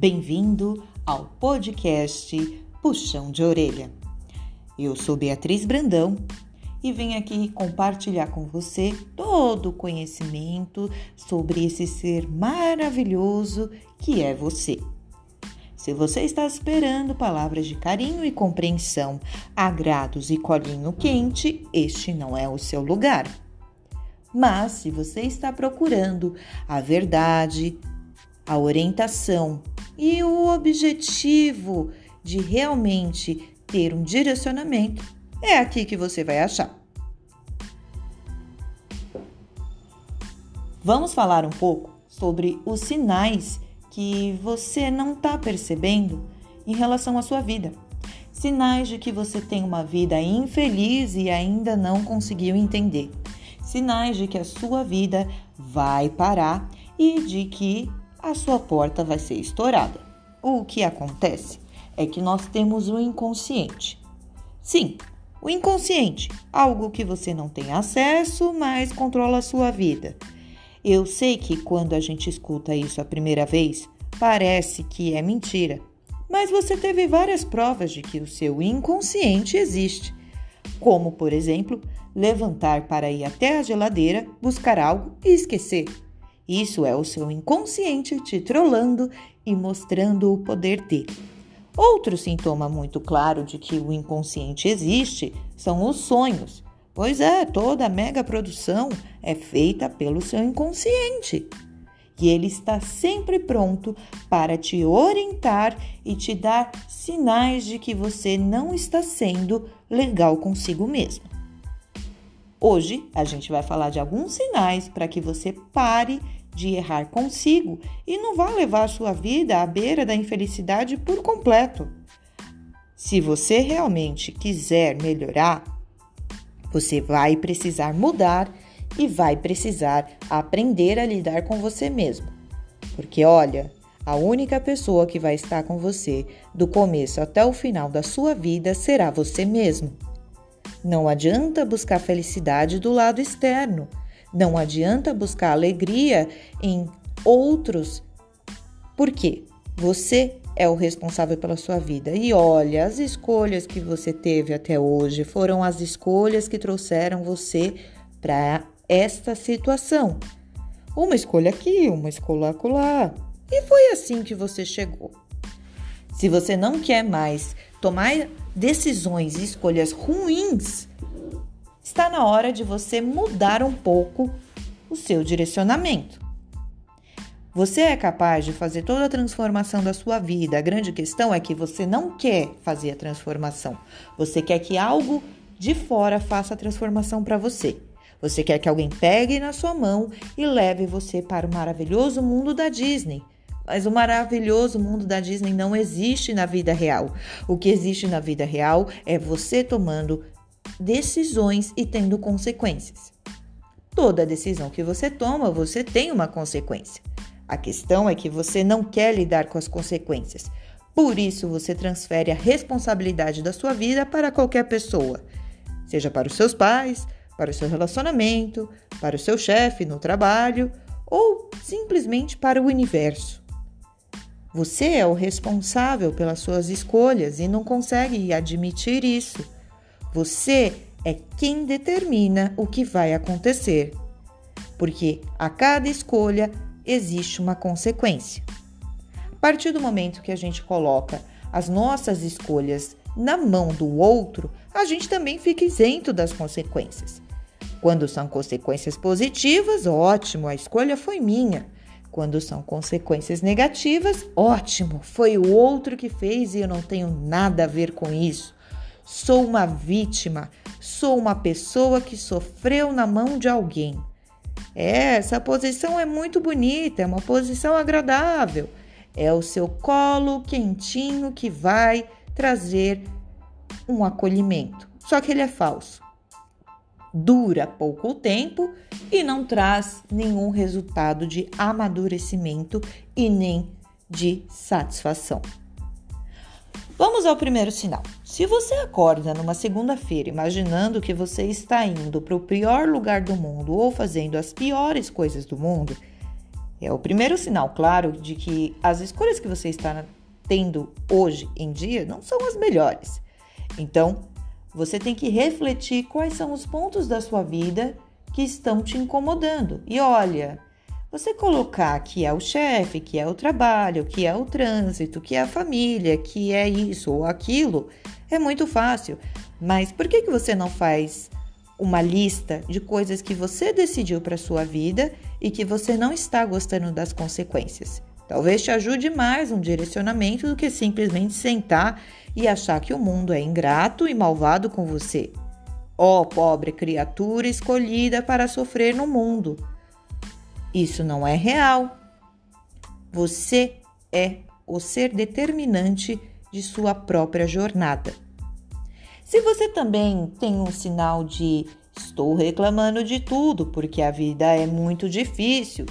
Bem-vindo ao podcast Puxão de Orelha. Eu sou Beatriz Brandão e venho aqui compartilhar com você todo o conhecimento sobre esse ser maravilhoso que é você. Se você está esperando palavras de carinho e compreensão, agrados e colinho quente, este não é o seu lugar. Mas se você está procurando a verdade, a orientação e o objetivo de realmente ter um direcionamento, é aqui que você vai achar. Vamos falar um pouco sobre os sinais que você não está percebendo em relação à sua vida. Sinais de que você tem uma vida infeliz e ainda não conseguiu entender. Sinais de que a sua vida vai parar e de que a sua porta vai ser estourada. O que acontece é que nós temos o inconsciente. Sim, o inconsciente, algo que você não tem acesso, mas controla a sua vida. Eu sei que quando a gente escuta isso a primeira vez, parece que é mentira, mas você teve várias provas de que o seu inconsciente existe. Como, por exemplo, levantar para ir até a geladeira, buscar algo e esquecer. Isso é o seu inconsciente te trollando e mostrando o poder dele. Outro sintoma muito claro de que o inconsciente existe são os sonhos. Pois é, toda a mega produção é feita pelo seu inconsciente. E ele está sempre pronto para te orientar e te dar sinais de que você não está sendo legal consigo mesmo. Hoje a gente vai falar de alguns sinais para que você pare de errar consigo e não vá levar sua vida à beira da infelicidade por completo. Se você realmente quiser melhorar, você vai precisar mudar e vai precisar aprender a lidar com você mesmo. Porque olha, a única pessoa que vai estar com você do começo até o final da sua vida será você mesmo. Não adianta buscar felicidade do lado externo. Não adianta buscar alegria em outros. Por quê? Você é o responsável pela sua vida. E olha, as escolhas que você teve até hoje foram as escolhas que trouxeram você para esta situação. Uma escolha aqui, uma escolha acolá. E foi assim que você chegou. Se você não quer mais tomar decisões e escolhas ruins, está na hora de você mudar um pouco o seu direcionamento. Você é capaz de fazer toda a transformação da sua vida. A grande questão é que você não quer fazer a transformação. Você quer que algo de fora faça a transformação para você. Você quer que alguém pegue na sua mão e leve você para o maravilhoso mundo da Disney. Mas o maravilhoso mundo da Disney não existe na vida real. O que existe na vida real é você tomando decisões e tendo consequências. Toda decisão que você toma, você tem uma consequência. A questão é que você não quer lidar com as consequências. Por isso, você transfere a responsabilidade da sua vida para qualquer pessoa, seja para os seus pais, para o seu relacionamento, para o seu chefe no trabalho ou simplesmente para o universo. Você é o responsável pelas suas escolhas e não consegue admitir isso. Você é quem determina o que vai acontecer, porque a cada escolha existe uma consequência. A partir do momento que a gente coloca as nossas escolhas na mão do outro, a gente também fica isento das consequências. Quando são consequências positivas, ótimo, a escolha foi minha. Quando são consequências negativas, ótimo, foi o outro que fez e eu não tenho nada a ver com isso. Sou uma vítima, sou uma pessoa que sofreu na mão de alguém. É, essa posição é muito bonita, é uma posição agradável. É o seu colo quentinho que vai trazer um acolhimento. Só que ele é falso. Dura pouco tempo e não traz nenhum resultado de amadurecimento e nem de satisfação. Vamos ao primeiro sinal. Se você acorda numa segunda-feira imaginando que você está indo para o pior lugar do mundo ou fazendo as piores coisas do mundo, É o primeiro sinal, claro, de que as escolhas que você está tendo hoje em dia não são as melhores. Então, você tem que refletir quais são os pontos da sua vida que estão te incomodando. E olha, você colocar que é o chefe, que é o trabalho, que é o trânsito, que é a família, que é isso ou aquilo, é muito fácil. Mas por que, que você não faz uma lista de coisas que você decidiu para sua vida e que você não está gostando das consequências? Talvez te ajude mais um direcionamento do que simplesmente sentar e achar que o mundo é ingrato e malvado com você. Ó oh, pobre criatura escolhida para sofrer no mundo. Isso não é real. Você é o ser determinante de sua própria jornada. Se você também tem um sinal de estou reclamando de tudo porque a vida é muito difícil,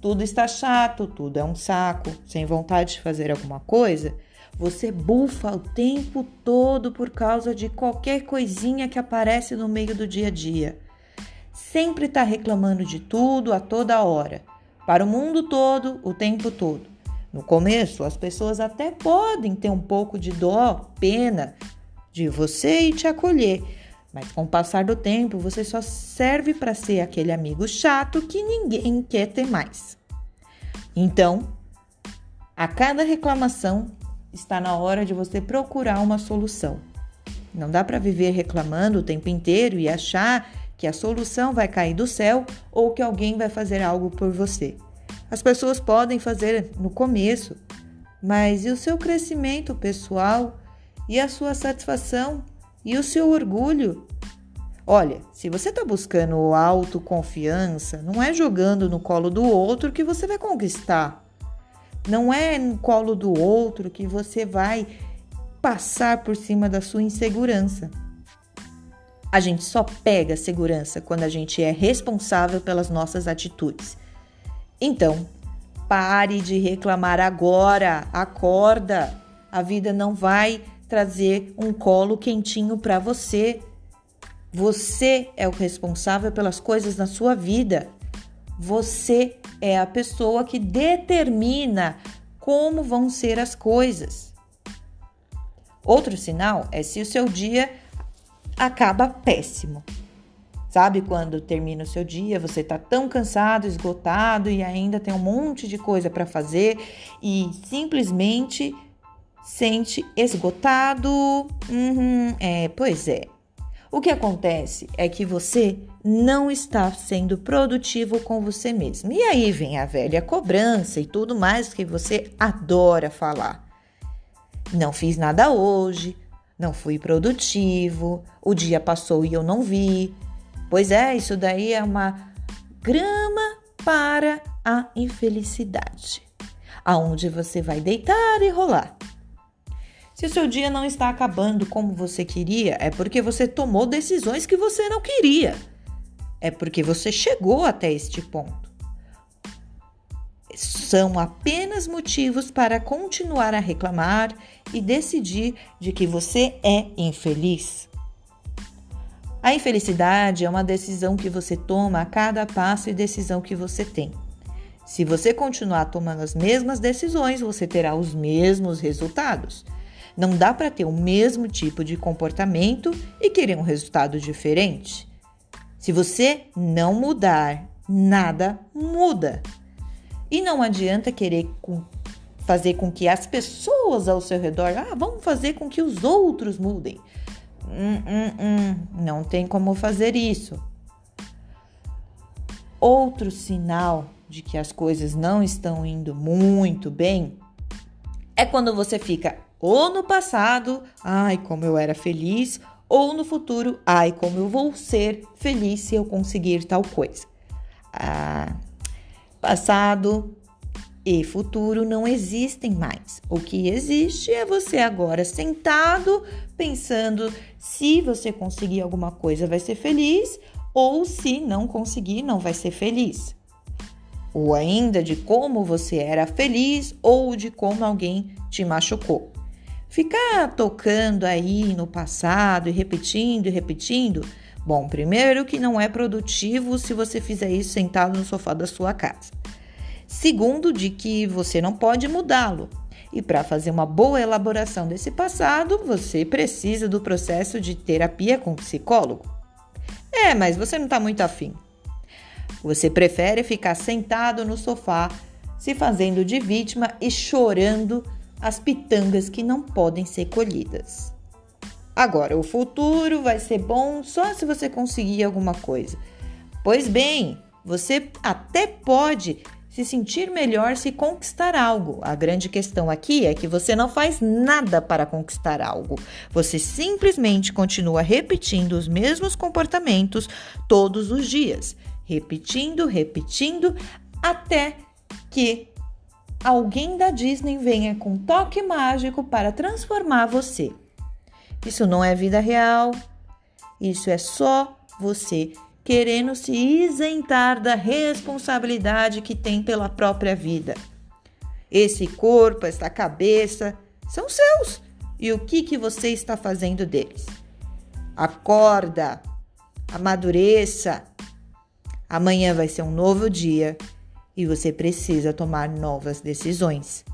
tudo está chato, tudo é um saco, sem vontade de fazer alguma coisa, você bufa o tempo todo por causa de qualquer coisinha que aparece no meio do dia a dia sempre está reclamando de tudo a toda hora, para o mundo todo, o tempo todo. No começo, as pessoas até podem ter um pouco de dó, pena de você e te acolher, mas com o passar do tempo, você só serve para ser aquele amigo chato que ninguém quer ter mais. Então, a cada reclamação, está na hora de você procurar uma solução. Não dá para viver reclamando o tempo inteiro e achar que a solução vai cair do céu ou que alguém vai fazer algo por você. As pessoas podem fazer no começo, mas e o seu crescimento pessoal e a sua satisfação e o seu orgulho? Olha, se você está buscando autoconfiança, não é jogando no colo do outro que você vai conquistar. Não é no colo do outro que você vai passar por cima da sua insegurança. A gente só pega segurança quando a gente é responsável pelas nossas atitudes. Então, pare de reclamar agora, acorda. A vida não vai trazer um colo quentinho para você. Você é o responsável pelas coisas na sua vida. Você é a pessoa que determina como vão ser as coisas. Outro sinal é se o seu dia acaba péssimo. Sabe quando termina o seu dia, você tá tão cansado, esgotado e ainda tem um monte de coisa para fazer e simplesmente sente esgotado? Uhum, é, pois é. O que acontece é que você não está sendo produtivo com você mesmo. E aí vem a velha cobrança e tudo mais que você adora falar. Não fiz nada hoje, não fui produtivo, o dia passou e eu não vi. Pois é, isso daí é uma grama para a infelicidade, aonde você vai deitar e rolar. Se o seu dia não está acabando como você queria, é porque você tomou decisões que você não queria. É porque você chegou até este ponto são apenas motivos para continuar a reclamar e decidir de que você é infeliz. A infelicidade é uma decisão que você toma a cada passo e decisão que você tem. Se você continuar tomando as mesmas decisões, você terá os mesmos resultados. Não dá para ter o mesmo tipo de comportamento e querer um resultado diferente. Se você não mudar, nada muda. E não adianta querer fazer com que as pessoas ao seu redor, ah, vamos fazer com que os outros mudem. Hum, hum, hum, não tem como fazer isso. Outro sinal de que as coisas não estão indo muito bem é quando você fica ou no passado, ai, como eu era feliz, ou no futuro, ai, como eu vou ser feliz se eu conseguir tal coisa. Ah, Passado e futuro não existem mais. O que existe é você agora sentado pensando se você conseguir alguma coisa vai ser feliz ou se não conseguir não vai ser feliz. Ou ainda de como você era feliz ou de como alguém te machucou. Ficar tocando aí no passado e repetindo e repetindo Bom, primeiro que não é produtivo se você fizer isso sentado no sofá da sua casa. Segundo, de que você não pode mudá-lo. E para fazer uma boa elaboração desse passado, você precisa do processo de terapia com psicólogo. É, mas você não está muito afim. Você prefere ficar sentado no sofá, se fazendo de vítima e chorando as pitangas que não podem ser colhidas. Agora, o futuro vai ser bom só se você conseguir alguma coisa. Pois bem, você até pode se sentir melhor se conquistar algo. A grande questão aqui é que você não faz nada para conquistar algo. Você simplesmente continua repetindo os mesmos comportamentos todos os dias, repetindo, repetindo, até que alguém da Disney venha com toque mágico para transformar você. Isso não é vida real. Isso é só você querendo se isentar da responsabilidade que tem pela própria vida. Esse corpo, essa cabeça são seus. E o que, que você está fazendo deles? Acorda, amadureça. Amanhã vai ser um novo dia e você precisa tomar novas decisões.